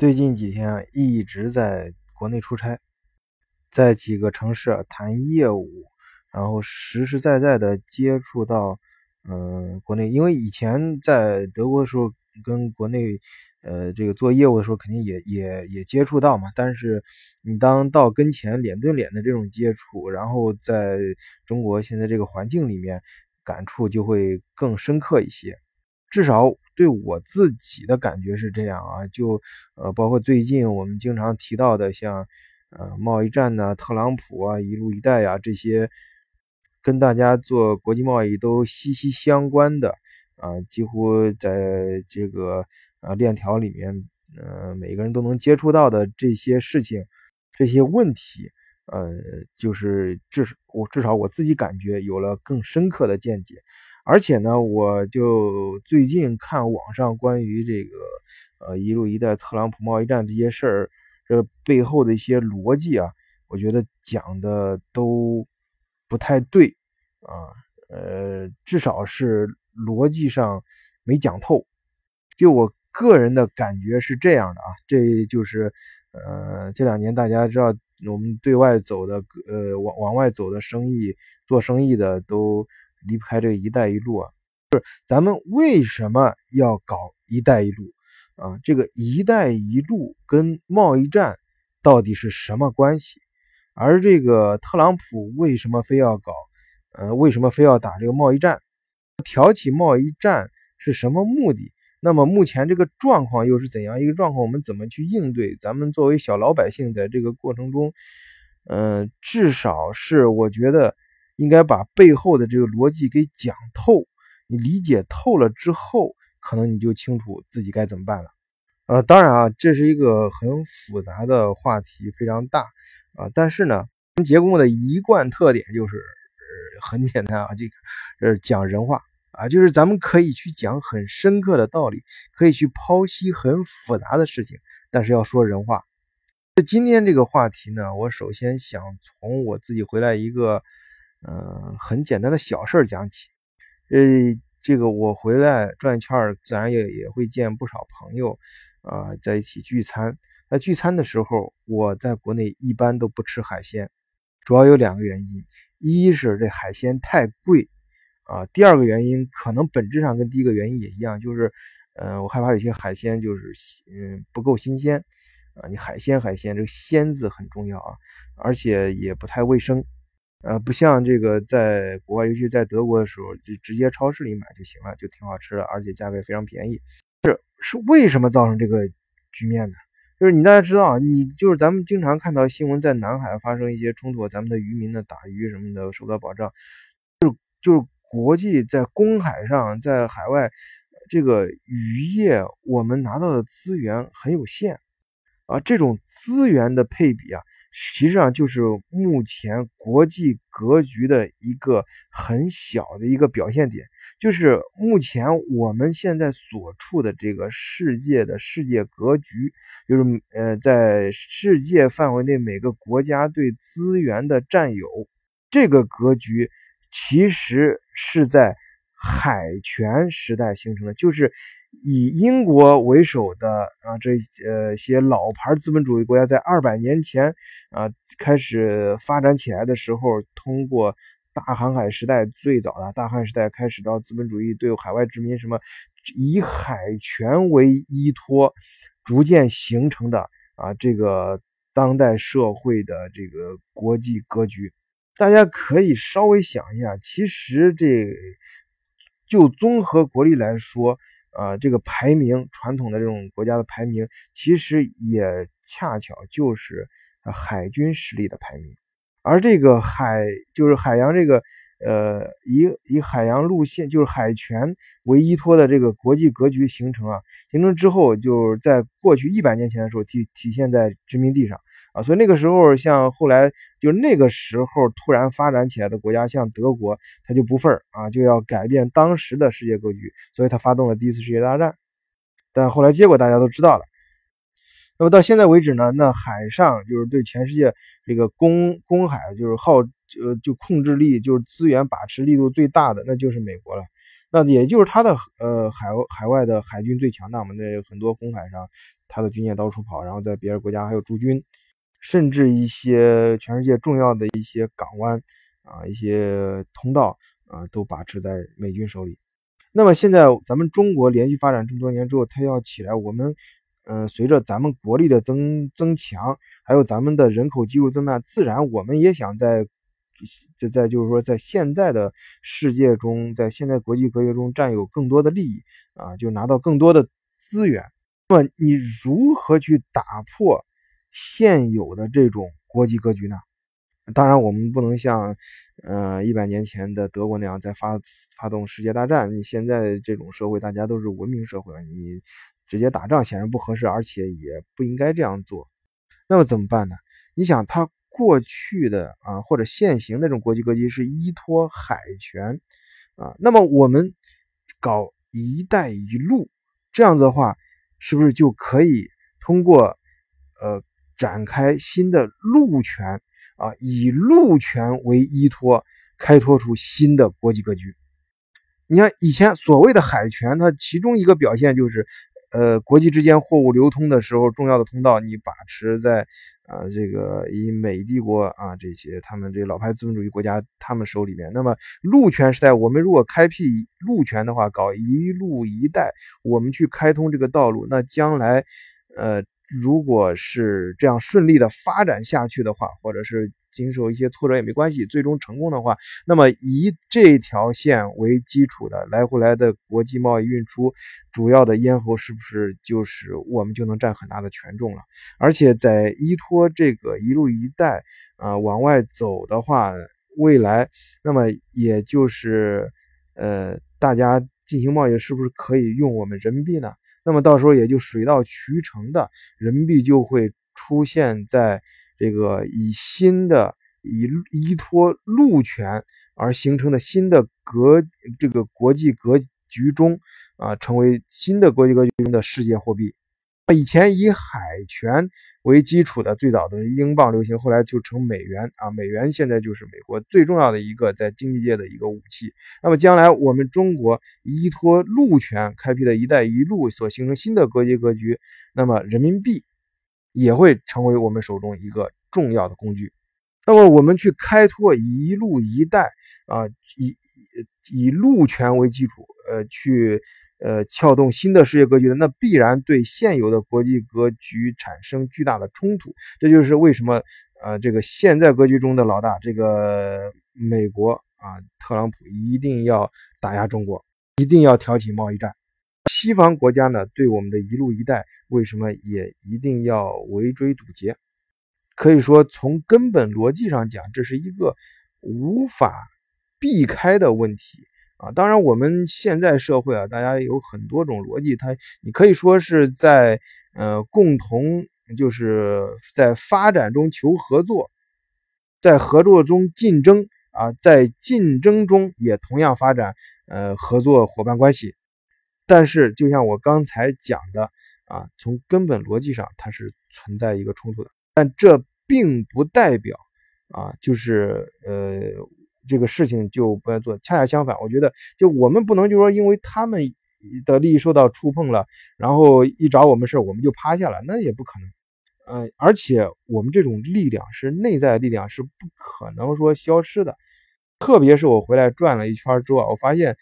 最近几天一直在国内出差，在几个城市谈业务，然后实实在在的接触到，嗯，国内。因为以前在德国的时候，跟国内，呃，这个做业务的时候，肯定也也也接触到嘛。但是你当到跟前脸对脸的这种接触，然后在中国现在这个环境里面，感触就会更深刻一些。至少对我自己的感觉是这样啊，就呃，包括最近我们经常提到的，像呃贸易战呐、特朗普啊、一路一带呀这些，跟大家做国际贸易都息息相关的啊，几乎在这个呃链条里面，呃，每个人都能接触到的这些事情、这些问题，呃，就是至少我至少我自己感觉有了更深刻的见解。而且呢，我就最近看网上关于这个呃“一路一带”、特朗普贸易战这些事儿，这背后的一些逻辑啊，我觉得讲的都不太对啊，呃，至少是逻辑上没讲透。就我个人的感觉是这样的啊，这就是呃这两年大家知道我们对外走的呃往往外走的生意做生意的都。离不开这个“一带一路”啊，就是咱们为什么要搞“一带一路”啊？这个“一带一路”跟贸易战到底是什么关系？而这个特朗普为什么非要搞？呃，为什么非要打这个贸易战？挑起贸易战是什么目的？那么目前这个状况又是怎样一个状况？我们怎么去应对？咱们作为小老百姓，在这个过程中，嗯，至少是我觉得。应该把背后的这个逻辑给讲透，你理解透了之后，可能你就清楚自己该怎么办了。呃，当然啊，这是一个很复杂的话题，非常大啊。但是呢，节目的一贯特点就是很简单啊，这个呃讲人话啊，就是咱们可以去讲很深刻的道理，可以去剖析很复杂的事情，但是要说人话。今天这个话题呢，我首先想从我自己回来一个。嗯，很简单的小事儿讲起。呃，这个我回来转一圈，自然也也会见不少朋友啊，在一起聚餐。那聚餐的时候，我在国内一般都不吃海鲜，主要有两个原因：一是这海鲜太贵啊；第二个原因可能本质上跟第一个原因也一样，就是嗯，我害怕有些海鲜就是嗯不够新鲜啊。你海鲜海鲜，这个“鲜”字很重要啊，而且也不太卫生。呃，不像这个在国外，尤其在德国的时候，就直接超市里买就行了，就挺好吃的，而且价格也非常便宜。是是为什么造成这个局面呢？就是你大家知道，你就是咱们经常看到新闻，在南海发生一些冲突，咱们的渔民的打鱼什么的受到保障，就是就是国际在公海上，在海外这个渔业，我们拿到的资源很有限啊，这种资源的配比啊。实际上就是目前国际格局的一个很小的一个表现点，就是目前我们现在所处的这个世界的世界格局，就是呃，在世界范围内每个国家对资源的占有，这个格局其实是在海权时代形成的，就是。以英国为首的啊，这呃些老牌资本主义国家在二百年前啊开始发展起来的时候，通过大航海时代最早的大航海时代开始到资本主义对海外殖民，什么以海权为依托，逐渐形成的啊这个当代社会的这个国际格局，大家可以稍微想一下，其实这就综合国力来说。呃，这个排名传统的这种国家的排名，其实也恰巧就是海军实力的排名。而这个海就是海洋这个呃以以海洋路线就是海权为依托的这个国际格局形成啊，形成之后，就是在过去一百年前的时候体体现在殖民地上。啊，所以那个时候，像后来就那个时候突然发展起来的国家，像德国，他就不忿儿啊，就要改变当时的世界格局，所以他发动了第一次世界大战。但后来结果大家都知道了。那么到现在为止呢，那海上就是对全世界这个公公海就是耗呃就控制力就是资源把持力度最大的，那就是美国了。那也就是它的呃海海外的海军最强大嘛，那很多公海上，它的军舰到处跑，然后在别的国家还有驻军，甚至一些全世界重要的一些港湾啊，一些通道啊，都把持在美军手里。那么现在咱们中国连续发展这么多年之后，它要起来，我们嗯，随着咱们国力的增增强，还有咱们的人口基数增大，自然我们也想在。就在就是说，在现在的世界中，在现在国际格局中占有更多的利益啊，就拿到更多的资源。那么你如何去打破现有的这种国际格局呢？当然，我们不能像呃一百年前的德国那样再发发动世界大战。你现在这种社会，大家都是文明社会，你直接打仗显然不合适，而且也不应该这样做。那么怎么办呢？你想他。过去的啊，或者现行那种国际格局是依托海权啊，那么我们搞“一带一路”这样子的话，是不是就可以通过呃展开新的路权啊，以路权为依托，开拓出新的国际格局？你看以前所谓的海权，它其中一个表现就是。呃，国际之间货物流通的时候，重要的通道你把持在，呃，这个以美帝国啊这些他们这老牌资本主义国家他们手里面。那么陆权时代，我们如果开辟陆权的话，搞一路一带，我们去开通这个道路，那将来，呃，如果是这样顺利的发展下去的话，或者是。经受一些挫折也没关系，最终成功的话，那么以这条线为基础的来回来的国际贸易运输，主要的咽喉是不是就是我们就能占很大的权重了？而且在依托这个一路一带啊往外走的话，未来那么也就是呃大家进行贸易是不是可以用我们人民币呢？那么到时候也就水到渠成的，人民币就会出现在。这个以新的以依托陆权而形成的新的格这个国际格局中啊，成为新的国际格局中的世界货币。以前以海权为基础的最早的英镑流行，后来就成美元啊。美元现在就是美国最重要的一个在经济界的一个武器。那么将来我们中国依托陆权开辟的一带一路所形成新的国际格局，那么人民币。也会成为我们手中一个重要的工具。那么，我们去开拓“一路一带”啊，以以路权为基础，呃，去呃撬动新的世界格局的，那必然对现有的国际格局产生巨大的冲突。这就是为什么呃，这个现在格局中的老大，这个美国啊，特朗普一定要打压中国，一定要挑起贸易战。西方国家呢，对我们的一路一带。为什么也一定要围追堵截？可以说，从根本逻辑上讲，这是一个无法避开的问题啊！当然，我们现在社会啊，大家有很多种逻辑，它你可以说是在呃共同就是在发展中求合作，在合作中竞争啊，在竞争中也同样发展呃合作伙伴关系。但是，就像我刚才讲的。啊，从根本逻辑上，它是存在一个冲突的，但这并不代表啊，就是呃，这个事情就不要做。恰恰相反，我觉得就我们不能就说因为他们的利益受到触碰了，然后一找我们事我们就趴下了，那也不可能。嗯，而且我们这种力量是内在力量，是不可能说消失的。特别是我回来转了一圈之后，我发现，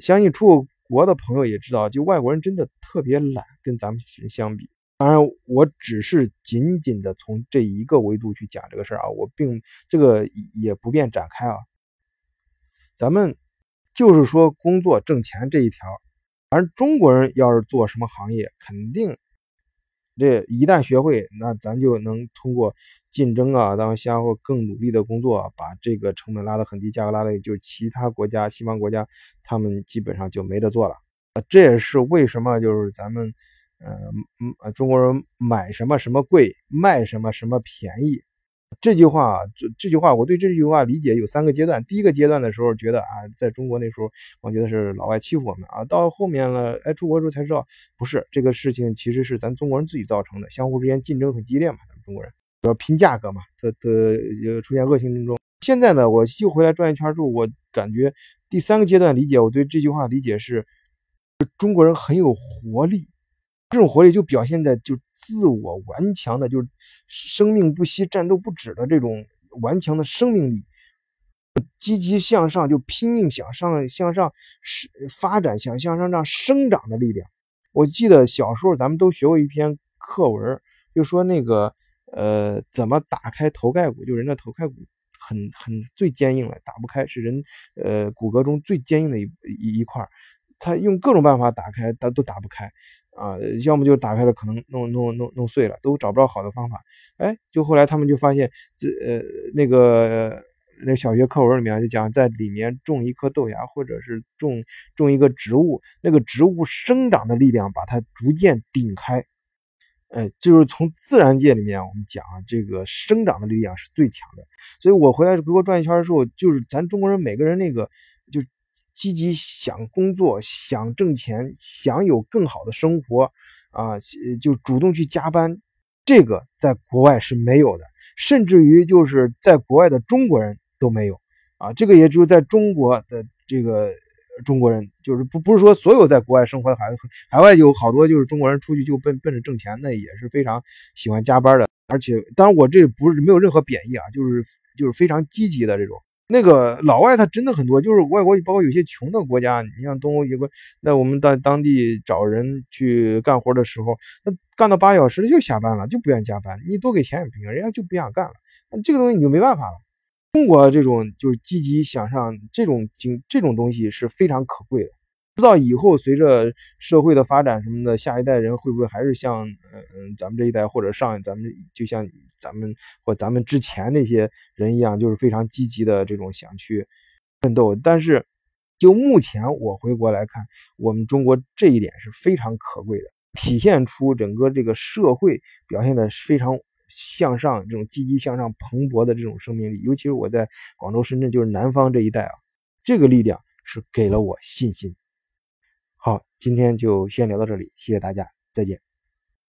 相信出。国的朋友也知道，就外国人真的特别懒，跟咱们人相比。当然，我只是仅仅的从这一个维度去讲这个事儿啊，我并这个也不便展开啊。咱们就是说工作挣钱这一条，而中国人要是做什么行业，肯定这一旦学会，那咱就能通过。竞争啊，当相互更努力的工作，把这个成本拉得很低，价格拉的就其他国家、西方国家，他们基本上就没得做了。这也是为什么就是咱们，呃，中国人买什么什么贵，卖什么什么便宜。这句话，这这句话，我对这句话理解有三个阶段。第一个阶段的时候，觉得啊，在中国那时候，我觉得是老外欺负我们啊。到后面了，哎，出国之后才知道，不是这个事情，其实是咱中国人自己造成的，相互之间竞争很激烈嘛，咱们中国人。要拼价格嘛，它它出现恶性竞争，现在呢，我又回来转一圈之后，我感觉第三个阶段理解，我对这句话理解是，中国人很有活力，这种活力就表现在就自我顽强的，就是生命不息、战斗不止的这种顽强的生命力，积极向上，就拼命向上向上是发展，想向上让生长的力量。我记得小时候咱们都学过一篇课文，就说那个呃，怎么打开头盖骨，就人的头盖骨。很很最坚硬了，打不开，是人呃骨骼中最坚硬的一一一块他用各种办法打开，他都打不开啊，要么就打开了，可能弄弄弄弄碎了，都找不着好的方法。哎，就后来他们就发现，这呃那个那小学课文里面就讲，在里面种一颗豆芽，或者是种种一个植物，那个植物生长的力量把它逐渐顶开。哎，就是从自然界里面，我们讲这个生长的力量是最强的。所以我回来回国转一圈的时候，就是咱中国人每个人那个积极想工作、想挣钱、想有更好的生活啊，就主动去加班，这个在国外是没有的，甚至于就是在国外的中国人都没有啊。这个也只有在中国的这个。中国人就是不不是说所有在国外生活的孩子，海外有好多就是中国人出去就奔奔着挣钱，那也是非常喜欢加班的。而且，当然我这不是没有任何贬义啊，就是就是非常积极的这种。那个老外他真的很多，就是外国包括有些穷的国家，你像东欧有个，那我们到当地找人去干活的时候，那干到八小时就下班了，就不愿意加班，你多给钱也不行，人家就不想干了。那这个东西你就没办法了。中国这种就是积极向上这种经这种东西是非常可贵的。不知道以后随着社会的发展什么的，下一代人会不会还是像嗯嗯咱们这一代或者上咱们就像咱们或咱们之前那些人一样，就是非常积极的这种想去奋斗。但是就目前我回国来看，我们中国这一点是非常可贵的，体现出整个这个社会表现的非常。向上这种积极向上蓬勃的这种生命力，尤其是我在广州、深圳，就是南方这一带啊，这个力量是给了我信心。好，今天就先聊到这里，谢谢大家，再见。